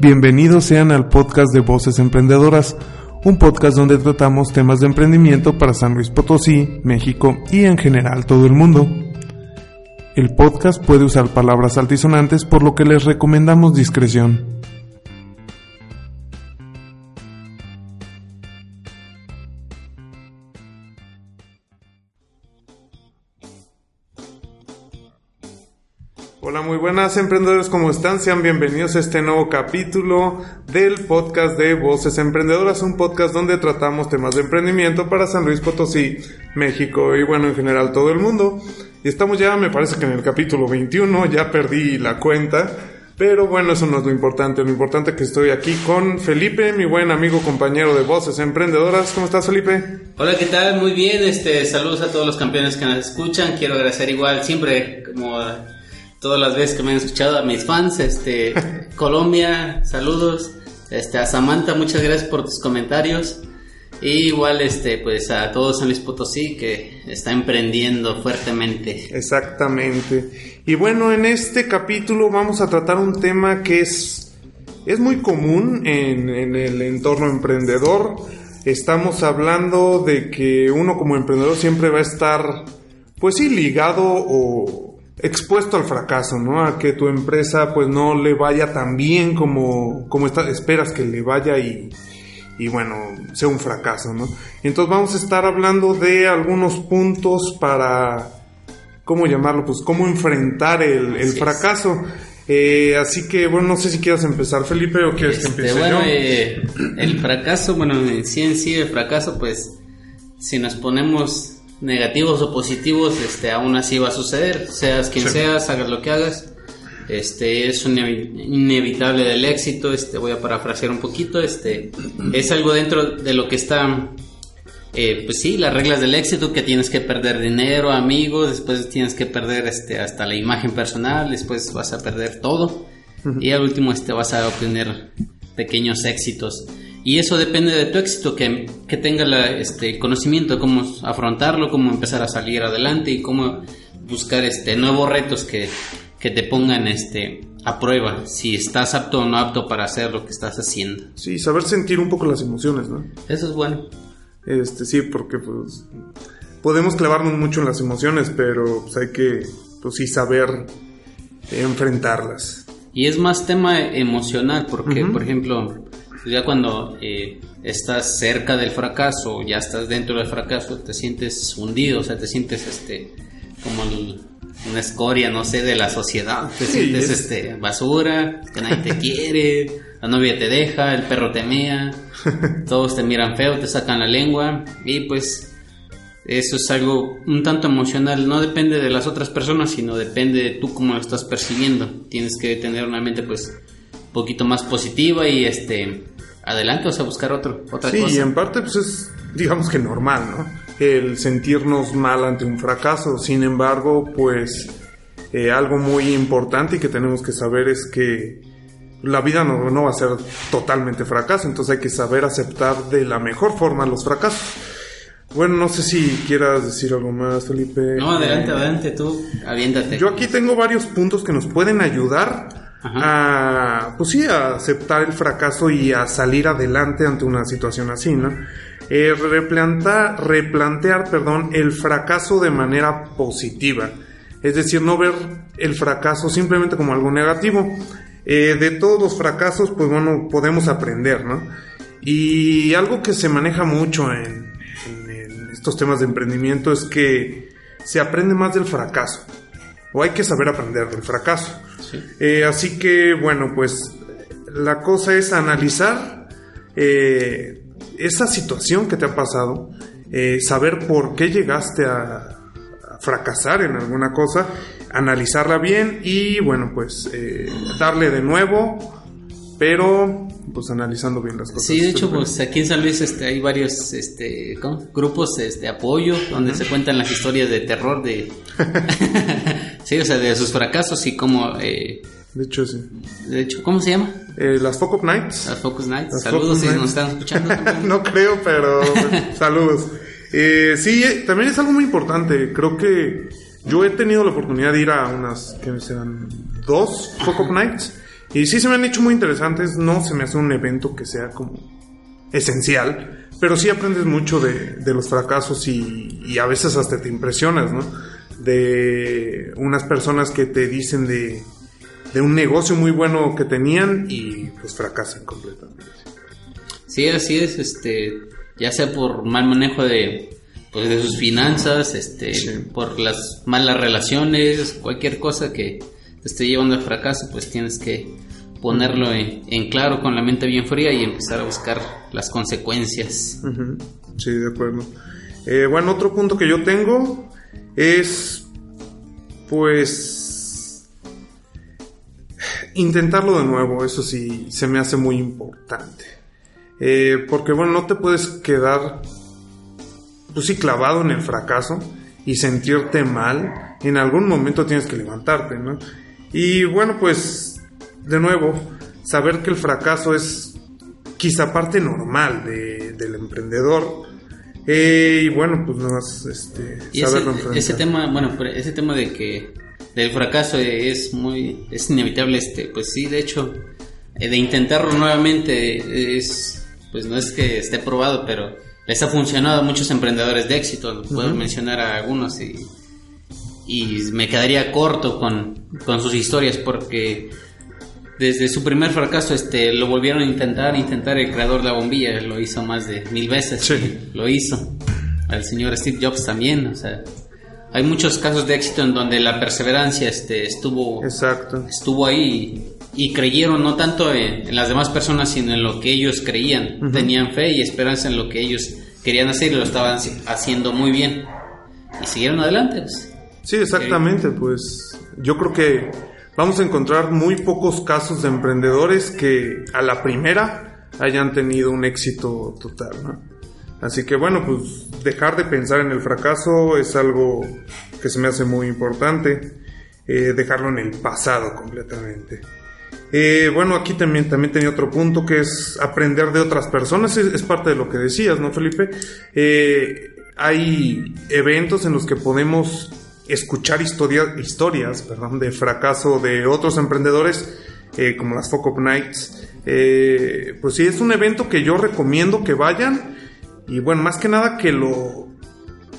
Bienvenidos sean al podcast de Voces Emprendedoras, un podcast donde tratamos temas de emprendimiento para San Luis Potosí, México y en general todo el mundo. El podcast puede usar palabras altisonantes por lo que les recomendamos discreción. Buenas emprendedores, ¿cómo están? Sean bienvenidos a este nuevo capítulo del podcast de Voces Emprendedoras, un podcast donde tratamos temas de emprendimiento para San Luis Potosí, México y bueno, en general todo el mundo. Y estamos ya, me parece que en el capítulo 21, ya perdí la cuenta. Pero bueno, eso no es lo importante. Lo importante es que estoy aquí con Felipe, mi buen amigo, compañero de Voces Emprendedoras. ¿Cómo estás, Felipe? Hola, ¿qué tal? Muy bien. Este, saludos a todos los campeones que nos escuchan. Quiero agradecer igual siempre, como todas las veces que me han escuchado a mis fans, este, Colombia, saludos, este, a Samantha, muchas gracias por tus comentarios. Y igual, este, pues a todos en Luis Potosí que está emprendiendo fuertemente. Exactamente. Y bueno, en este capítulo vamos a tratar un tema que es, es muy común en, en el entorno emprendedor. Estamos hablando de que uno como emprendedor siempre va a estar, pues sí, ligado o, expuesto al fracaso, ¿no? A que tu empresa pues no le vaya tan bien como, como esperas que le vaya y, y bueno, sea un fracaso, ¿no? Entonces vamos a estar hablando de algunos puntos para, ¿cómo llamarlo? Pues cómo enfrentar el, el fracaso. Eh, así que, bueno, no sé si quieres empezar, Felipe, o quieres que este, empiece bueno, yo. eh, el fracaso, bueno, en sí en sí el fracaso, pues, si nos ponemos negativos o positivos, este, aún así va a suceder, seas quien Sí. seas, hagas lo que hagas, este, es un inevi- inevitable del éxito, este, voy a parafrasear un poquito, este, es algo dentro de lo que está, eh, pues sí, las reglas del éxito, que tienes que perder dinero, amigos, después tienes que perder, este, hasta la imagen personal, después vas a perder todo, y al último, este, vas a obtener pequeños éxitos. Y eso depende de tu éxito, que, que tengas este, conocimiento de cómo afrontarlo, cómo empezar a salir adelante y cómo buscar este, nuevos retos que, que te pongan este, a prueba si estás apto o no apto para hacer lo que estás haciendo. Sí, saber sentir un poco las emociones, ¿no? Eso es bueno. Este, sí, porque pues podemos clavarnos mucho en las emociones, pero pues hay que, pues sí, saber enfrentarlas. Y es más tema emocional, porque, por ejemplo, pues ya cuando eh, estás cerca del fracaso, ya estás dentro del fracaso, te sientes hundido, o sea, te sientes este como el- una escoria, no sé, de la sociedad, te Sí, sientes es- este basura, que nadie te quiere, la novia te deja, el perro te mea, todos te miran feo, te sacan la lengua, y pues eso es algo un tanto emocional, no depende de las otras personas, sino depende de tú cómo lo estás percibiendo. Tienes que tener una mente pues poquito más positiva y este adelante, o sea, buscar otro, otra Sí, y cosa. en parte pues es, digamos que normal, ¿no? El sentirnos mal ante un fracaso. Sin embargo, pues eh, algo muy importante y que tenemos que saber es que la vida no, no va a ser totalmente fracaso, entonces hay que saber aceptar de la mejor forma los fracasos. Bueno, no sé si quieras decir algo más, Felipe. No, adelante, Eh, adelante, tú, aviéntate. Yo aquí tengo varios puntos que nos pueden ayudar a, pues sí, a aceptar el fracaso y a salir adelante ante una situación así, ¿no? Eh, replantar, replantear, perdón, el fracaso de manera positiva. Es decir, no ver el fracaso simplemente como algo negativo. Eh, de todos los fracasos, pues bueno, podemos aprender, ¿no? Y algo que se maneja mucho en, estos temas de emprendimiento es que se aprende más del fracaso. O hay que saber aprender del fracaso. Sí. Eh, así que, bueno, pues la cosa es analizar eh, esa situación que te ha pasado, eh, saber por qué llegaste a, fracasar en alguna cosa, analizarla bien y, bueno, pues eh, darle de nuevo, pero pues analizando bien las cosas. Sí, de hecho, pues aquí en San Luis este, hay varios este, ¿cómo? grupos de este, apoyo donde se cuentan las historias de terror de... sí, o sea, de sus fracasos y cómo... eh, De hecho, sí. de hecho, ¿cómo se llama? Eh, las Focus Nights. Las Focus Nights. Las Saludos Focus si Nights. nos están escuchando. no creo, pero saludos. Eh, sí, eh, también es algo muy importante. Creo que yo he tenido la oportunidad de ir a unas, que serán dos Focus Nights. Y sí se me han hecho muy interesantes, no se me hace un evento que sea como esencial, pero sí aprendes mucho de, de los fracasos y, y, a veces hasta te impresionas, ¿no? De unas personas que te dicen de, de un negocio muy bueno que tenían y pues fracasan completamente. Sí, así es, este, ya sea por mal manejo de, pues, de sus finanzas, este, por las malas relaciones, cualquier cosa que te esté llevando al fracaso, pues tienes que ponerlo en, claro con la mente bien fría y empezar a buscar las consecuencias. Sí, de acuerdo. Eh, bueno, otro punto que yo tengo es, pues, intentarlo de nuevo, eso sí, se me hace muy importante. Eh, porque, bueno, no te puedes quedar, pues sí, clavado en el fracaso y sentirte mal. En algún momento tienes que levantarte, ¿no? Y bueno, pues de nuevo, saber que el fracaso es quizá parte normal del emprendedor. Eh, y bueno, pues nada más este, saberlo ese, ese tema, bueno, ese tema de que del fracaso es muy, es inevitable, este, pues sí, de hecho, eh, de intentarlo nuevamente es, pues no es que esté probado, pero les ha funcionado a muchos emprendedores de éxito, puedo mencionar a algunos y, y me quedaría corto con, con sus historias porque desde su primer fracaso este lo volvieron a intentar intentar el creador de la bombilla lo hizo más de mil veces sí. lo hizo el señor Steve Jobs también o sea hay muchos casos de éxito en donde la perseverancia este estuvo Exacto. estuvo ahí y creyeron no tanto en, las demás personas sino en lo que ellos creían tenían fe y esperanza en lo que ellos querían hacer y lo estaban haciendo muy bien y siguieron adelante pues. sí exactamente pues yo creo que vamos a encontrar muy pocos casos de emprendedores que a la primera hayan tenido un éxito total, ¿no? Así que bueno, pues dejar de pensar en el fracaso es algo que se me hace muy importante, eh, dejarlo en el pasado completamente. Eh, bueno, aquí también, también tenía otro punto que es aprender de otras personas, es, parte de lo que decías, ¿no, Felipe? Eh, hay eventos en los que podemos escuchar historias perdón, de fracaso de otros emprendedores, eh, como las Focus Nights. Eh, pues sí, es un evento que yo recomiendo que vayan y bueno, más que nada que lo,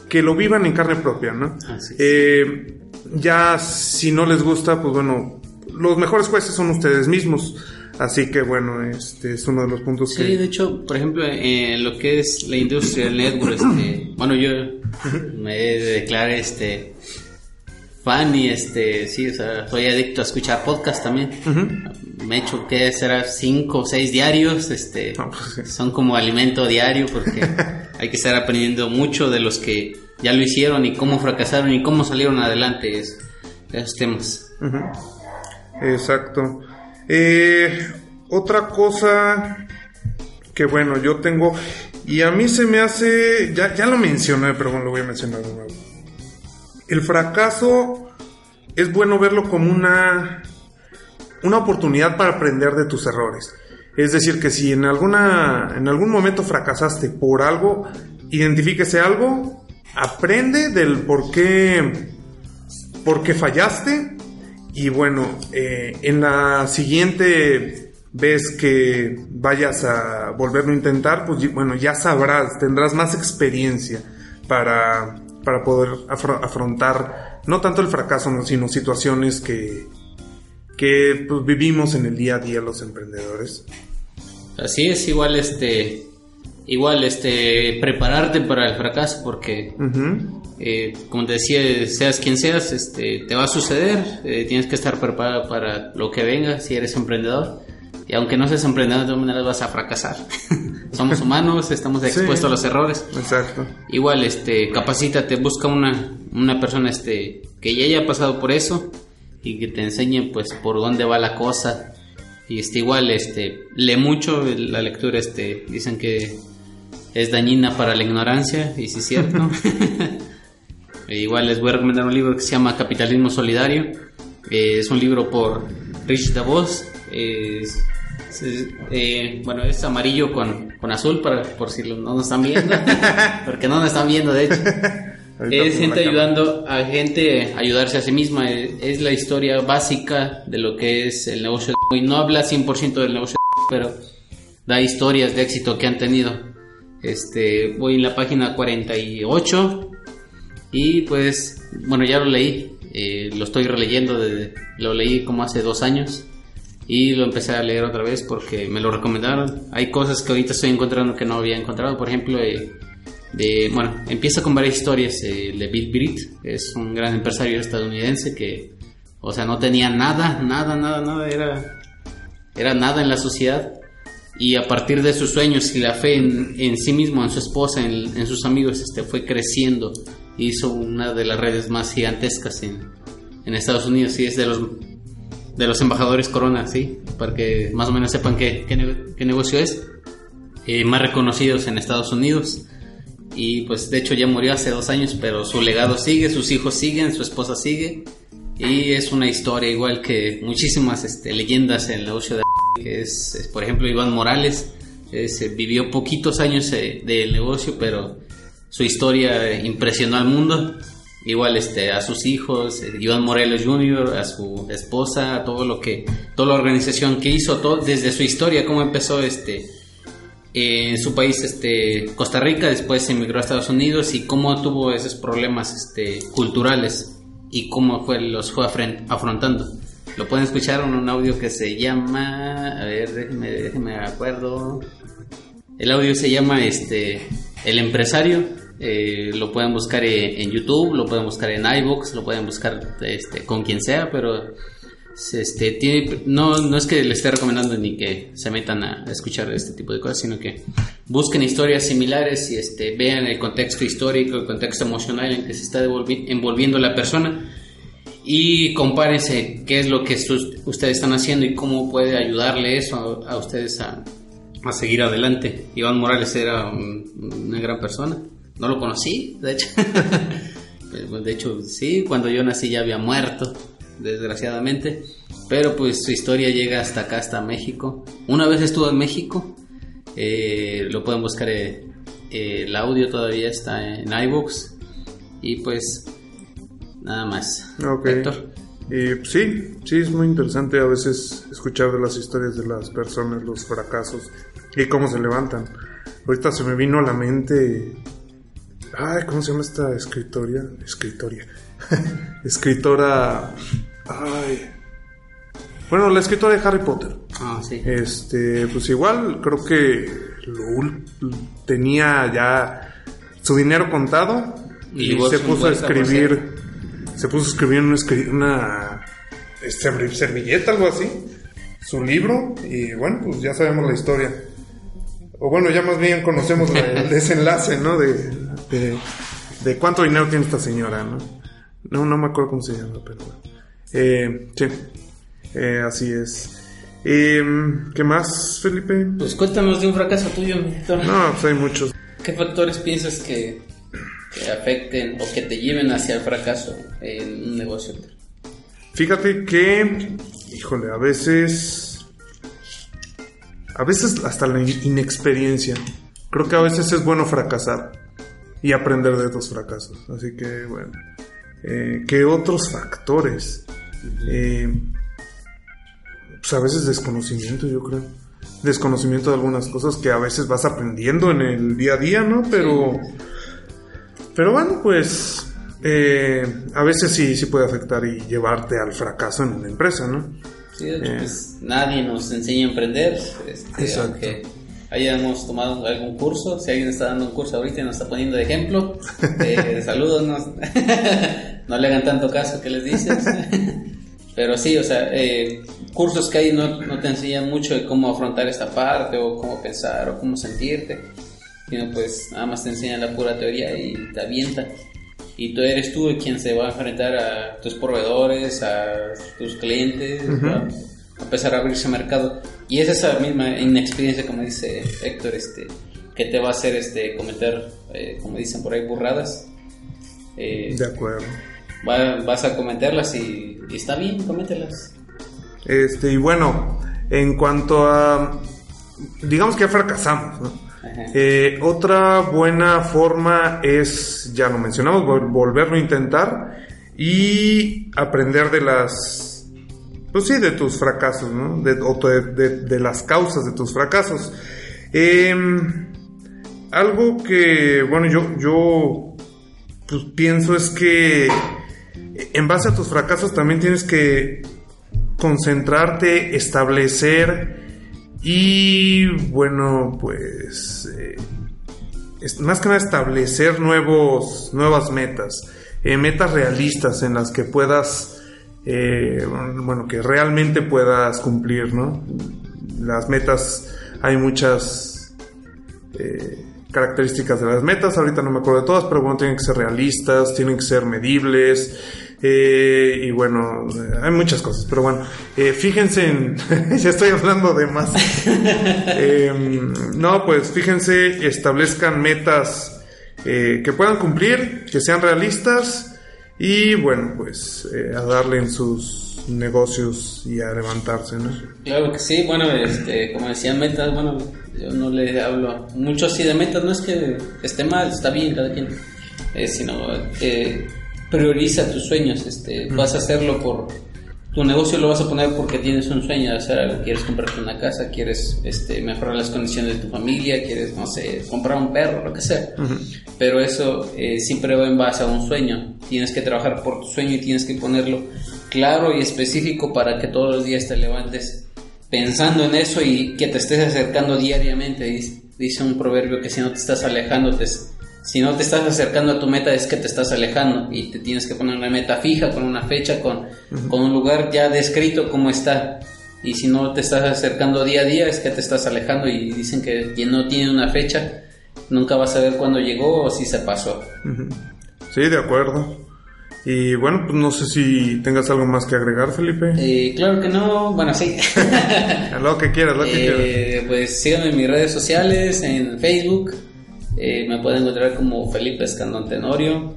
que lo vivan en carne propia, ¿no? Eh, ya si no les gusta, pues bueno, los mejores jueces son ustedes mismos. Así que bueno, este es uno de los puntos sí, que... de hecho, por ejemplo, en lo que es la industria del network, este, bueno, yo me declaro este fan y este, sí, o sea, soy adicto a escuchar podcast también. Me he hecho que será cinco o seis diarios, este, pues son como alimento diario porque hay que estar aprendiendo mucho de los que ya lo hicieron y cómo fracasaron y cómo salieron adelante es, esos temas. Exacto. Eh, otra cosa que bueno, yo tengo, y a mí se me hace, ya, ya lo mencioné, pero bueno, lo voy a mencionar de nuevo. El fracaso es bueno verlo como una, una oportunidad para aprender de tus errores. Es decir, que si en, alguna, en algún momento fracasaste por algo, identifíquese algo, aprende del por qué, por qué fallaste y bueno, eh, en la siguiente vez que vayas a volverlo a intentar, pues bueno, ya sabrás, tendrás más experiencia para, para poder afrontar no tanto el fracaso, sino situaciones que, que pues, vivimos en el día a día los emprendedores. Así es, igual este igual este prepararte para el fracaso porque eh, como te decía seas quien seas este te va a suceder eh, tienes que estar preparado para lo que venga si eres emprendedor. Y aunque no seas emprendedor de todas maneras vas a fracasar. Somos humanos estamos expuestos a los errores. Exacto. Igual este capacítate busca una una persona este que ya haya pasado por eso y que te enseñe pues por dónde va la cosa. Y este igual este lee mucho la lectura este dicen que es dañina para la ignorancia, y sí es cierto. E igual les voy a recomendar un libro que se llama Capitalismo Solidario. Eh, es un libro por Rich DeVos. Es, eh, bueno, es amarillo con, con azul, para, por si no nos están viendo. porque no nos están viendo, de hecho. es gente ayudando a gente a ayudarse a sí misma. Es, es la historia básica de lo que es el negocio y no habla 100% del negocio, pero da historias de éxito que han tenido. Este, voy en la página 48 y pues, bueno, ya lo leí, eh, lo estoy releyendo, lo leí como hace dos años y lo empecé a leer otra vez porque me lo recomendaron. Hay cosas que ahorita estoy encontrando que no había encontrado, por ejemplo, eh, bueno, empieza con varias historias eh, de Bill Britt, es un gran empresario estadounidense que, o sea, no tenía nada, nada, nada, nada, era, era nada en la sociedad y a partir de sus sueños y la fe en, sí mismo, en su esposa, en, sus amigos, este, fue creciendo. Hizo una de las redes más gigantescas en, en Estados Unidos y es de los, de los embajadores Corona, ¿sí? Para que más o menos sepan qué, qué, negocio es. Eh, más reconocidos en Estados Unidos. Y pues de hecho ya murió hace dos años, pero su legado sigue, sus hijos siguen, su esposa sigue. Y es una historia igual que muchísimas este, leyendas en el negocio de que es, por ejemplo, Iván Morales. vivió poquitos años eh, del negocio, pero su historia impresionó al mundo. Igual este, a sus hijos, eh, Iván Morelos Jr., a su esposa, a todo lo que, toda la organización que hizo, todo, desde su historia, cómo empezó este, en su país, este, Costa Rica, después emigró a Estados Unidos y cómo tuvo esos problemas este, culturales y cómo fue, los fue afrontando. Lo pueden escuchar en un audio que se llama. A ver, déjenme, déjenme acuerdo. El audio se llama este El Empresario. Eh, lo pueden buscar en YouTube, lo pueden buscar en iBox, lo pueden buscar este, con quien sea, pero este, tiene, no, no es que le esté recomendando ni que se metan a, escuchar este tipo de cosas, sino que busquen historias similares y este, vean el contexto histórico, el contexto emocional en que se está envolviendo la persona y compárense qué es lo que ustedes están haciendo y cómo puede ayudarle eso a, ustedes a, seguir adelante. Iván Morales era una gran persona. No lo conocí, de hecho. Pues, de hecho, sí, cuando yo nací ya había muerto, desgraciadamente. Pero pues su historia llega hasta acá, hasta México. Una vez estuvo en México, eh, lo pueden buscar, eh, el audio todavía está en iVoox. Y pues Nada más. Ok. Y sí, sí, es muy interesante a veces escuchar de las historias de las personas, los fracasos y cómo se levantan. Ahorita se me vino a la mente. Ay, ¿cómo se llama esta escritoria? Escritoria. Escritora. Ay. Bueno, la escritora de Harry Potter. Ah, sí. Este, pues igual, creo que lo, tenía ya su dinero contado y, se puso a escribir se puso a escribir una, una este, servilleta, algo así, su libro, y bueno, pues ya sabemos la historia. O bueno, ya más bien conocemos el desenlace, ¿no? De, de, cuánto dinero tiene esta señora, ¿no? No, no me acuerdo cómo se llama, pero bueno. Eh, sí, eh, así es. Em, ¿Qué más, Felipe? Pues cuéntanos de un fracaso tuyo, No, pues hay muchos. ¿Qué factores piensas que que afecten o que te lleven hacia el fracaso en un negocio. Fíjate que, híjole, a veces, a veces hasta la inexperiencia. Creo que a veces es bueno fracasar y aprender de estos fracasos. Así que, bueno, eh, ¿qué otros factores? Eh, pues a veces desconocimiento, yo creo. Desconocimiento de algunas cosas que a veces vas aprendiendo en el día a día, ¿no? Pero... Pero bueno, pues eh, a veces sí, sí puede afectar y llevarte al fracaso en una empresa, ¿no? Sí, de hecho, pues nadie nos enseña a emprender. Este, Exacto. Aunque hayamos tomado algún curso, si alguien está dando un curso ahorita y nos está poniendo de ejemplo, eh, saludos, no, le hagan tanto caso que les dices. Pero sí, o sea, eh, cursos que hay no, no te enseñan mucho de cómo afrontar esta parte o cómo pensar o cómo sentirte sino pues nada más te enseñan la pura teoría y te avienta. Y tú eres tú quien se va a enfrentar a tus proveedores, a tus clientes, a empezar a abrirse mercado. Y es esa misma inexperiencia, como dice Héctor, este, que te va a hacer este, cometer, eh, como dicen por ahí, burradas. Eh, de acuerdo. vas a cometerlas y, y, está bien, comételas. Este, y bueno, en cuanto a, digamos que fracasamos, ¿no? Eh, otra buena forma es, ya lo mencionamos, volverlo a intentar y aprender de las pues sí, de tus fracasos, de, las causas de tus fracasos. Em, algo que, bueno, yo, yo pues, pienso es que en base a tus fracasos también tienes que concentrarte, establecer y, bueno, pues, eh, más que nada establecer nuevos, nuevas metas, eh, metas realistas en las que puedas eh, bueno, que realmente puedas cumplir, ¿no? Las metas, hay muchas eh, características de las metas, ahorita no me acuerdo de todas, pero bueno, tienen que ser realistas, tienen que ser medibles, eh, y bueno, hay muchas cosas, pero bueno, fíjense en, ya estoy hablando de más. Em, no, pues fíjense, establezcan metas que puedan cumplir, que sean realistas y bueno, pues eh, a darle en sus negocios y a levantarse, ¿no? Claro que sí, bueno, este, como decía metas, bueno, yo no le hablo mucho así de metas, no es que esté mal, está bien cada quien, eh, sino eh, prioriza tus sueños, este, vas a hacerlo por tu negocio lo vas a poner porque tienes un sueño de hacer algo, quieres comprarte una casa, quieres este, mejorar las condiciones de tu familia, quieres, no sé, comprar un perro, lo que sea. Pero eso eh, siempre va en base a un sueño. Tienes que trabajar por tu sueño y tienes que ponerlo claro y específico para que todos los días te levantes pensando en eso y que te estés acercando diariamente. Dice un proverbio que si no te estás alejando, te, si no te estás acercando a tu meta es que te estás alejando y te tienes que poner una meta fija, con una fecha, con, con un lugar ya descrito como está. Y si no te estás acercando día a día es que te estás alejando y dicen que quien no tiene una fecha nunca va a saber cuándo llegó o si se pasó. Sí, de acuerdo. Y bueno, pues no sé si tengas algo más que agregar, Felipe. Eh, claro que no, bueno, sí. lo que quieras, lo que eh, quieras. Pues síganme en mis redes sociales, en Facebook, eh, me pueden encontrar como Felipe Escandón Tenorio.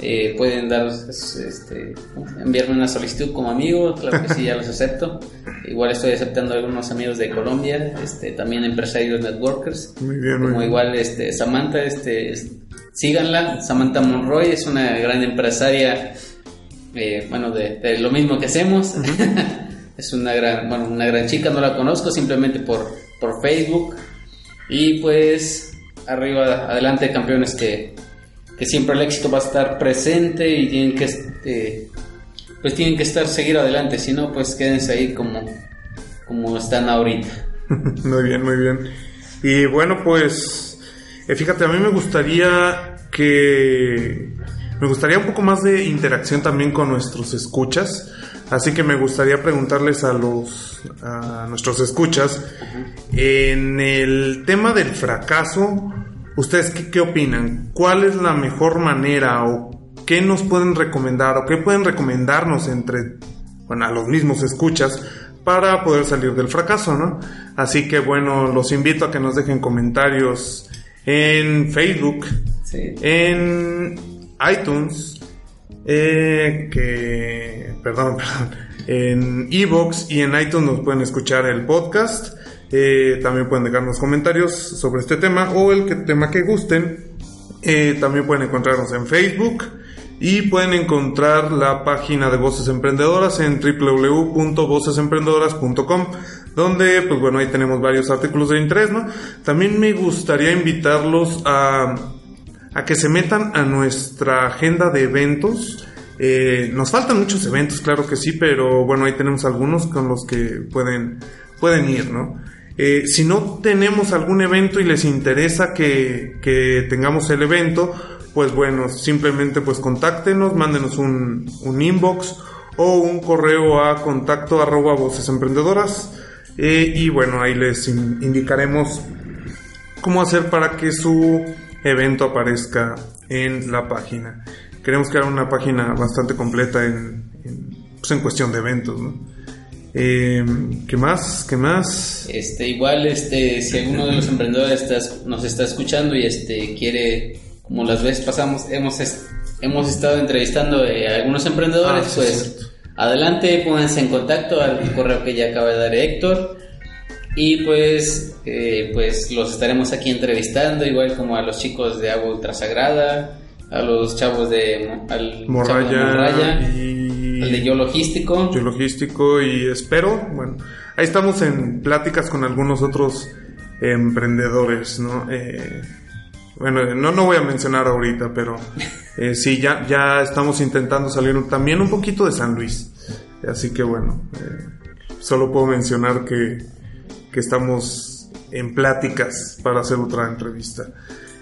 Eh, pueden dar, este, enviarme una solicitud como amigo, claro que sí, ya los acepto. Igual estoy aceptando a algunos amigos de Colombia, este, también empresarios networkers. Muy bien, como igual este, Samantha, este, síganla. Samantha Monroy es una gran empresaria, eh, bueno, de, lo mismo que hacemos. es una gran, bueno, una gran chica, no la conozco simplemente por, por Facebook. Y pues arriba, adelante campeones que, que siempre el éxito va a estar presente y tienen que este, pues tienen que estar seguir adelante, si no pues quédense ahí como, como están ahorita. muy bien, muy bien. Y bueno, pues eh, fíjate, a mí me gustaría que me gustaría un poco más de interacción también con nuestros escuchas. Así que me gustaría preguntarles a los a nuestros escuchas en el tema del fracaso. ¿Ustedes qué, qué opinan? ¿Cuál es la mejor manera o qué nos pueden recomendar o qué pueden recomendarnos entre bueno, a los mismos escuchas para poder salir del fracaso, ¿no? Así que bueno, los invito a que nos dejen comentarios en Facebook, en iTunes, eh, que, perdón, perdón, en Evox y en iTunes nos pueden escuchar el podcast. Eh, también pueden dejarnos comentarios sobre este tema o el tema que gusten. Eh, también pueden encontrarnos en Facebook y pueden encontrar la página de Voces Emprendedoras en www.vocesemprendedoras.com donde pues bueno ahí tenemos varios artículos de interés también me gustaría invitarlos a que se metan a nuestra agenda de eventos. Eh, nos faltan muchos eventos, claro que sí, pero bueno, ahí tenemos algunos con los que pueden, pueden ir, ¿no? Eh, si no tenemos algún evento y les interesa que, tengamos el evento, pues bueno, simplemente pues contáctenos, mándenos un, un inbox o un correo a contacto arroba voces emprendedoras eh, y bueno, ahí les indicaremos cómo hacer para que su evento aparezca en la página. Queremos crear una página bastante completa en, pues en cuestión de eventos, ¿no? Em, ¿Qué más? ¿Qué más? Este, igual, este, si alguno de los emprendedores nos está escuchando y este quiere, como las veces pasamos, hemos, hemos estado entrevistando a algunos emprendedores, ah, pues adelante, pónganse en contacto al correo que ya acaba de dar Héctor. Y pues, eh, pues los estaremos aquí entrevistando, igual como a los chicos de Agua Ultrasagrada, a los chavos de Morraya, y y... El de Yo Logístico. Yo Logístico y espero, bueno, ahí estamos en pláticas con algunos otros emprendedores, ¿no? Eh, bueno, no, no voy a mencionar ahorita, pero eh, sí, ya, ya estamos intentando salir también un poquito de San Luis. Así que bueno, eh, solo puedo mencionar que, que estamos en pláticas para hacer otra entrevista.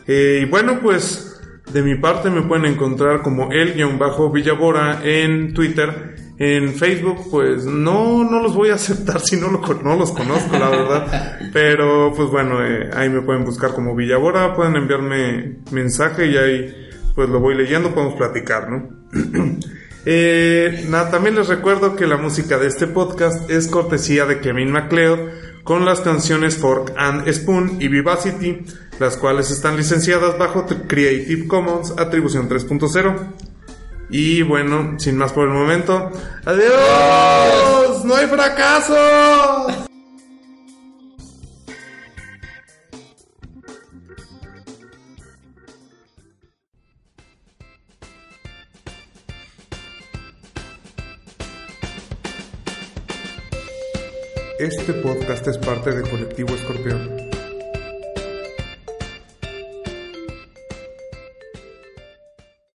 Eh, y bueno, pues de mi parte me pueden encontrar como el-villabora en Twitter. En Facebook, pues no, no los voy a aceptar si no, lo, no los conozco, la verdad. Pero pues bueno, eh, ahí me pueden buscar como Villabora, pueden enviarme mensaje y ahí pues lo voy leyendo, podemos platicar, ¿no? eh, nada, también les recuerdo que la música de este podcast es cortesía de Kevin MacLeod con las canciones Fork and Spoon y Vivacity, las cuales están licenciadas bajo Creative Commons Atribución 3.0. Y bueno, sin más por el momento, ¡Adiós! ¡No hay fracaso! Este podcast es parte de Colectivo Escorpión.